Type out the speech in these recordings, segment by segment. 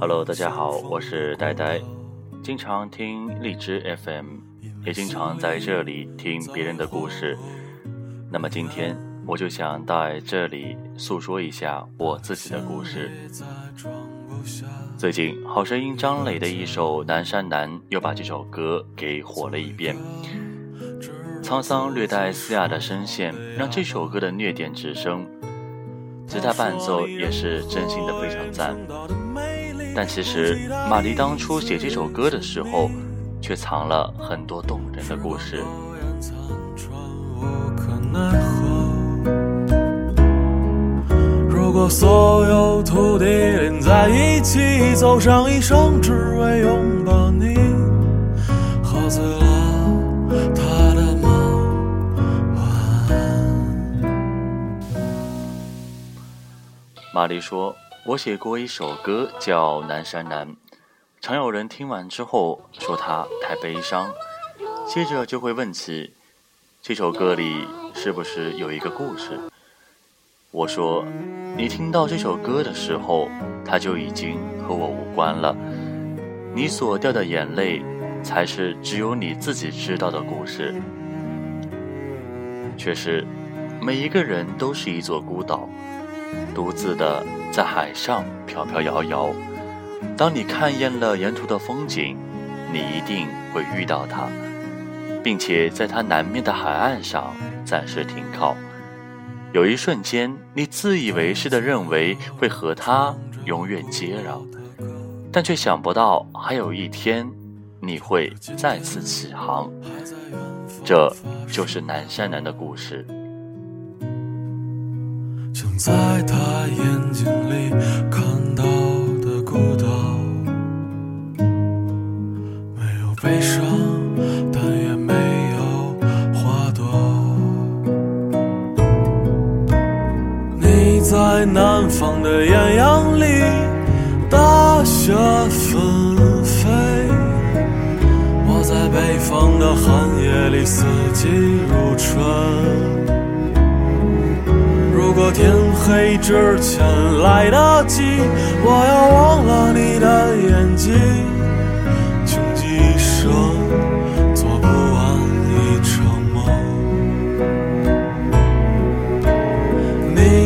Hello，大家好，我是呆呆，经常听荔枝 FM，也经常在这里听别人的故事。那么今天我就想在这里诉说一下我自己的故事。最近《好声音》张磊的一首《南山南》又把这首歌给火了一遍，沧桑略带嘶哑的声线让这首歌的虐点直升。吉他伴奏也是真心的非常赞，但其实马迪当初写这首歌的时候，却藏了很多动人的故事。如果所有土地连在一起，走上一生只为拥抱你，喝醉了。玛丽说：“我写过一首歌叫《南山南》，常有人听完之后说它太悲伤，接着就会问起这首歌里是不是有一个故事。我说，你听到这首歌的时候，它就已经和我无关了。你所掉的眼泪，才是只有你自己知道的故事。确实，每一个人都是一座孤岛。”独自的在海上飘飘摇摇，当你看厌了沿途的风景，你一定会遇到它，并且在它南面的海岸上暂时停靠。有一瞬间，你自以为是的认为会和它永远接壤，但却想不到还有一天你会再次起航。这就是南山南的故事。想在他眼睛里看到的孤岛，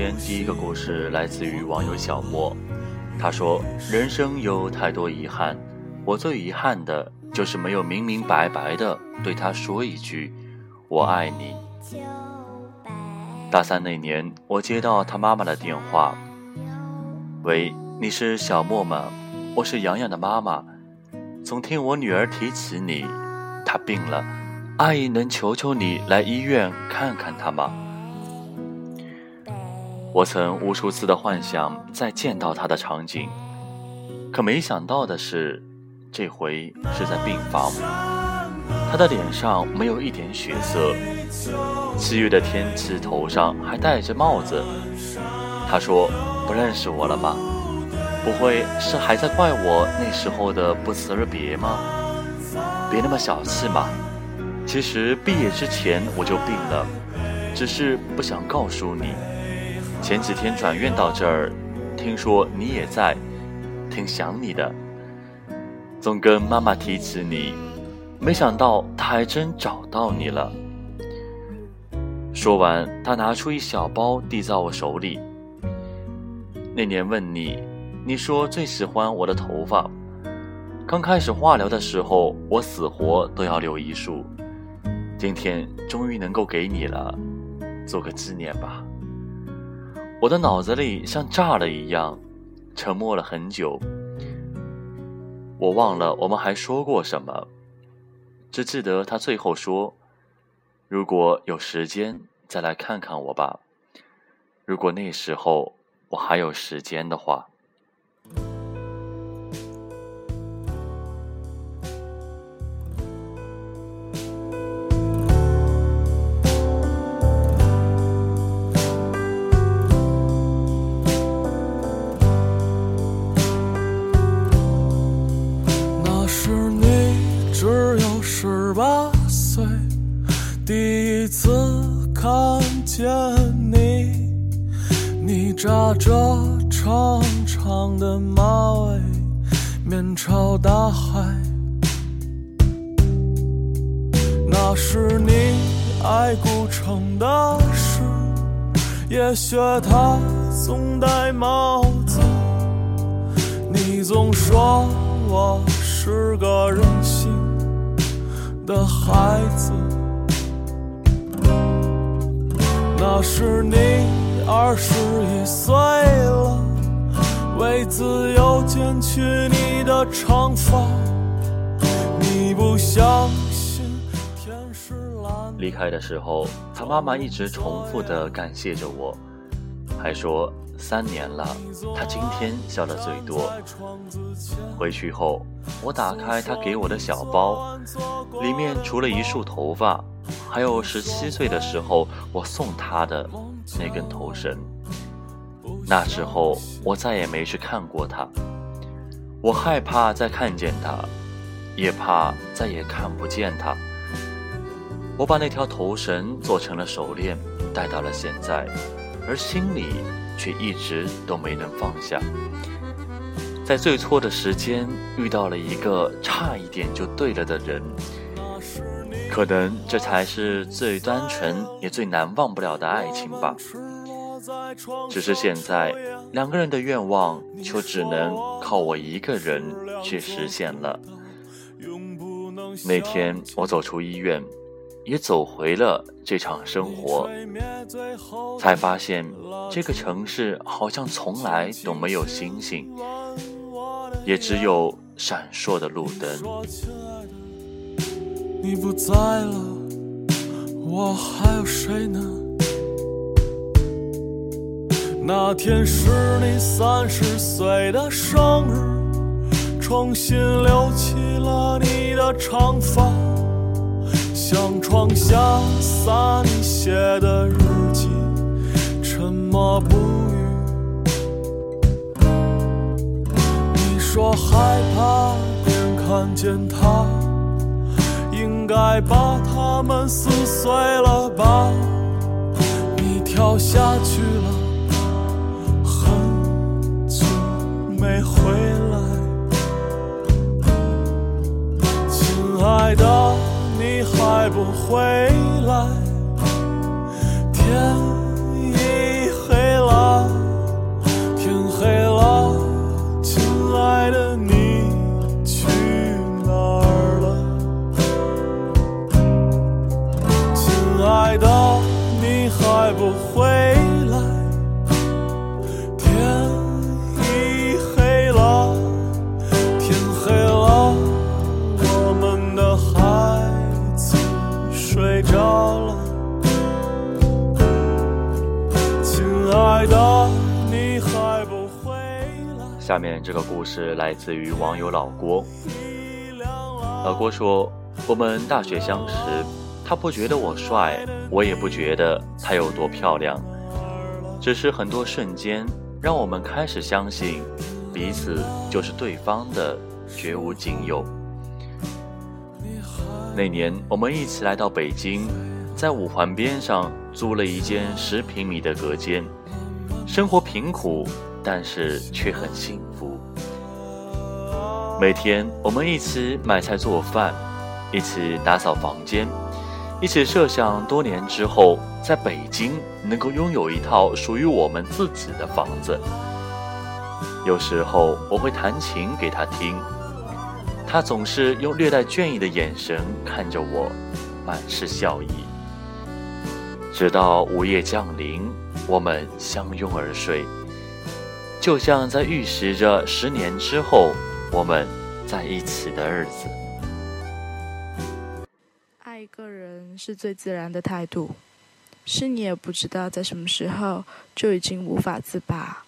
天第一个故事来自于网友小莫，他说：“人生有太多遗憾，我最遗憾的就是没有明明白白的对他说一句‘我爱你’。”大三那年，我接到他妈妈的电话：“喂，你是小莫吗？我是洋洋的妈妈，总听我女儿提起你，她病了，阿姨能求求你来医院看看她吗？”我曾无数次的幻想再见到她的场景，可没想到的是，这回是在病房，她的脸上没有一点血色。七月的天气，头上还戴着帽子。他说：“不认识我了吗？不会是还在怪我那时候的不辞而别吗？别那么小气嘛！其实毕业之前我就病了，只是不想告诉你。前几天转院到这儿，听说你也在，挺想你的。总跟妈妈提起你，没想到她还真找到你了。”说完，他拿出一小包递在我手里。那年问你，你说最喜欢我的头发。刚开始化疗的时候，我死活都要留一束。今天终于能够给你了，做个纪念吧。我的脑子里像炸了一样，沉默了很久。我忘了我们还说过什么，只记得他最后说：“如果有时间，再来看看我吧。如果那时候我还有时间的话。”扎着长长的马尾，面朝大海。那是你爱古城的事，也学他总戴帽子。你总说我是个任性的孩子，那是你。二十一岁了，为自由剪去你的长发。你不相信天是蓝。离开的时候，他妈妈一直重复的感谢着我，还说三年了，他今天笑的最多。回去后，我打开他给我的小包，里面除了一束头发，还有十七岁的时候我送他的。那根头绳。那时候，我再也没去看过他。我害怕再看见他，也怕再也看不见他。我把那条头绳做成了手链，戴到了现在，而心里却一直都没能放下。在最错的时间遇到了一个差一点就对了的人，可能这才是最单纯也最难忘不了的爱情吧。只是现在，两个人的愿望就只能靠我一个人去实现了。那天我走出医院，也走回了这场生活，才发现这个城市好像从来都没有星星，也只有闪烁的路灯。你不在了，我还有谁呢？那天是你三十岁的生日，重新留起了你的长发，向窗下洒你写的日记，沉默不语。你说害怕别人看见他，该把他们撕碎了吧？你跳下去了。很久没回来，亲爱的，你还不回下面这个故事来自于网友老郭。老郭说：“我们大学相识，他不觉得我帅，我也不觉得他有多漂亮，只是很多瞬间让我们开始相信，彼此就是对方的绝无仅有。”那年我们一起来到北京，在五环边上租了一间十平米的隔间，生活贫苦。但是却很幸福。每天我们一起买菜做饭，一起打扫房间，一起设想多年之后在北京能够拥有一套属于我们自己的房子。有时候我会弹琴给他听，他总是用略带倦意的眼神看着我，满是笑意。直到午夜降临，我们相拥而睡，就像在预示着十年之后我们在一起的日子。爱一个人是最自然的态度，是你也不知道在什么时候就已经无法自拔。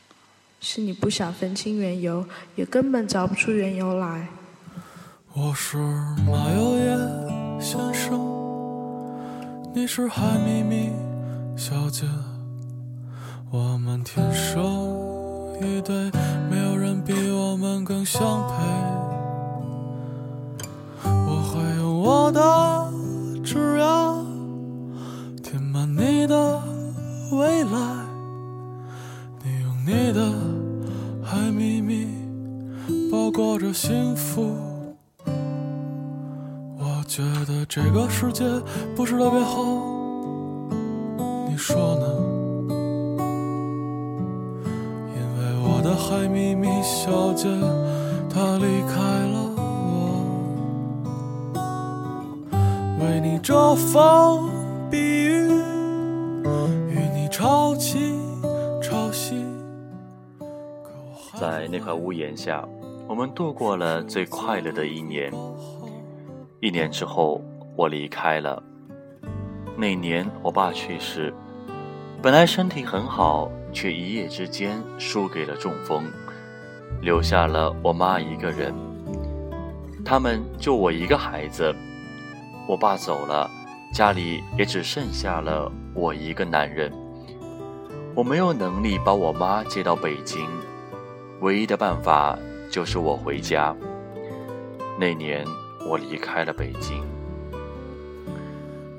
是你不想分清缘由，也根本找不出缘由来。我是马有野先生，你是海咪咪小姐，我们天生一对，没有人比我们更相配。我会用我的枝桠填满你的未来，你用你的。海秘密包裹着幸福，我觉得这个世界不是特别好，你说呢？为我的海咪咪小姐她离开了我，为你遮风避雨，与你潮起潮汐。在那块屋檐下，我们度过了最快乐的一年。一年之后，我离开了。那年我爸去世，本来身体很好，却一夜之间输给了中风，留下了我妈一个人。他们就我一个孩子。我爸走了，家里也只剩下了我一个男人。我没有能力把我妈接到北京。唯一的办法就是我回家。那年我离开了北京，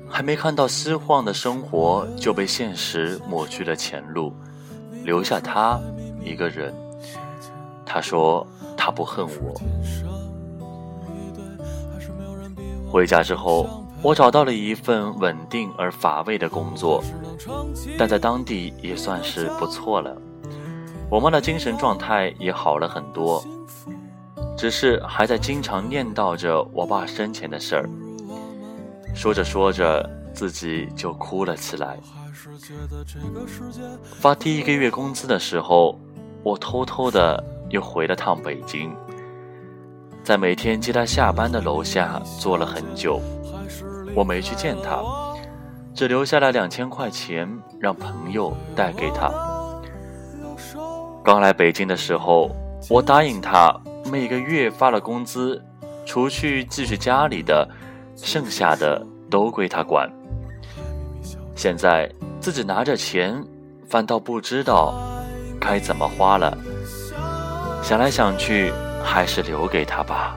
还没看到希望的生活就被现实抹去了前路，留下他一个人。他说他不恨我。回家之后，我找到了一份稳定而乏味的工作，但在当地也算是不错了。我妈的精神状态也好了很多，只是还在经常念叨着我爸生前的事儿。说着说着，自己就哭了起来。发第一个月工资的时候，我偷偷的又回了趟北京，在每天接他下班的楼下坐了很久。我没去见他，只留下了两千块钱让朋友带给他。刚来北京的时候，我答应他每个月发了工资，除去寄去家里的，剩下的都归他管。现在自己拿着钱，反倒不知道该怎么花了。想来想去，还是留给他吧。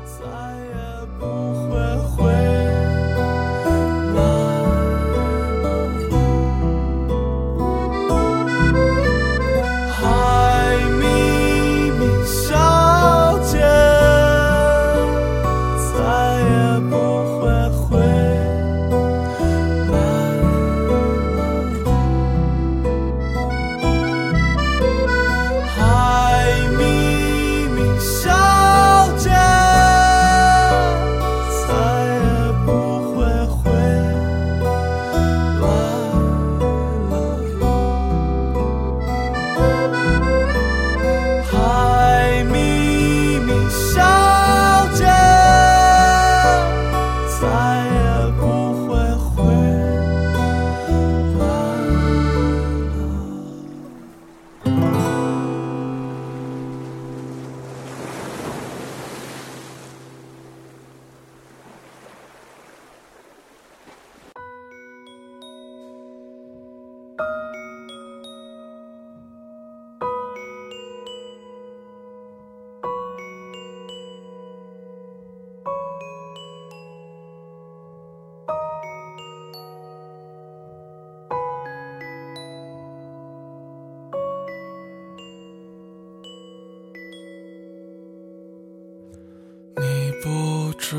知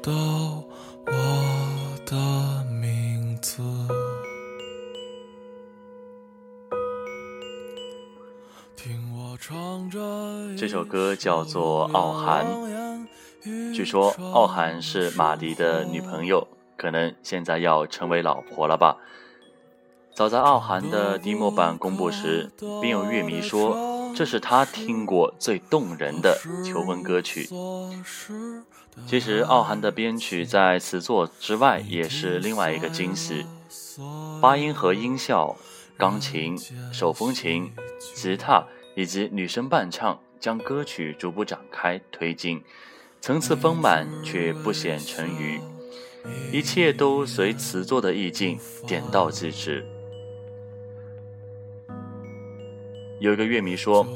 道我的名字，听我唱。这首歌叫做《傲寒》。据说傲寒是马迪的女朋友，可能现在要成为老婆了吧。早在傲寒的 demo 版公布时，便有乐迷说这是他听过最动人的求婚歌曲。其实傲寒的编曲在词作之外也是另外一个惊喜，八音盒音效、钢琴、手风琴、吉他以及女声伴唱，将歌曲逐步展开推进，层次丰满却不显沉余，一切都随词作的意境点到即止。有一个乐迷说，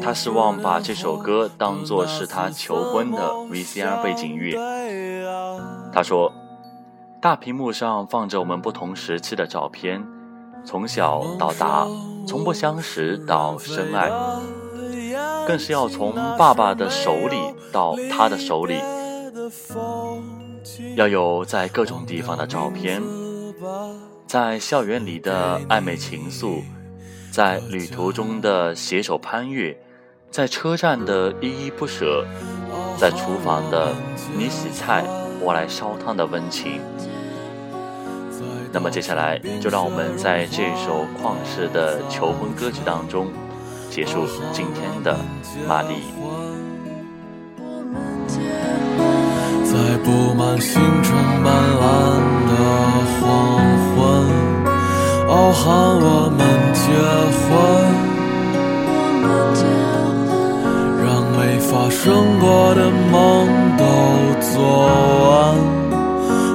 他希望把这首歌当作是他求婚的 VCR 背景乐。他说，大屏幕上放着我们不同时期的照片，从小到大，从不相识到深爱，更是要从爸爸的手里到他的手里，要有在各种地方的照片，在校园里的暧昧情愫。在旅途中的携手攀越，在车站的依依不舍，在厨房的你洗菜我来烧汤的温情。那么接下来，就让我们在这首旷世的求婚歌曲当中，结束今天的玛丽。在布满星辰斑斓的黄昏，傲寒我们。结婚，我们的婚让没发生过的梦都做完，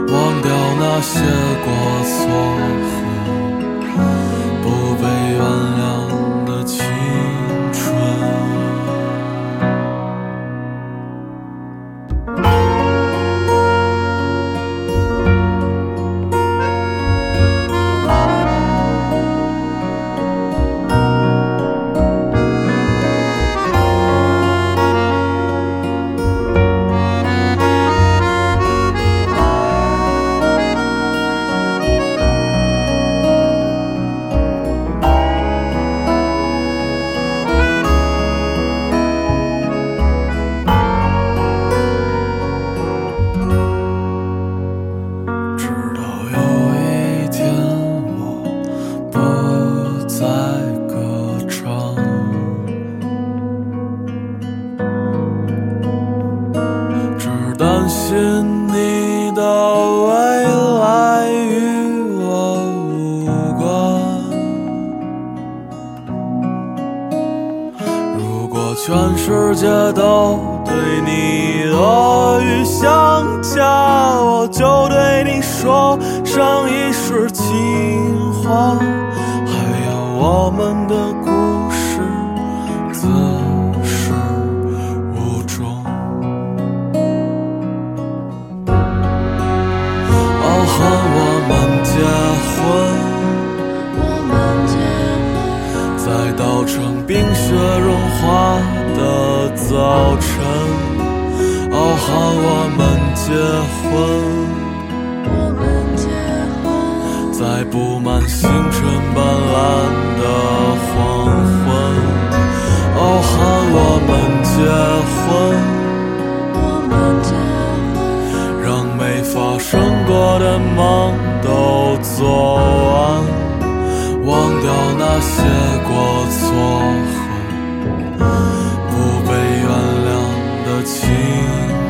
忘掉那些过错。你的未来与我无关。如果全世界都对你恶语相加，我就对你说上一世情话。还有我们的在冰雪融化。的早晨，傲寒我们结婚。我们结婚在布满星辰斑斓的黄昏，傲寒我们结婚。让没发生过的梦都做那些过错和不被原谅的情。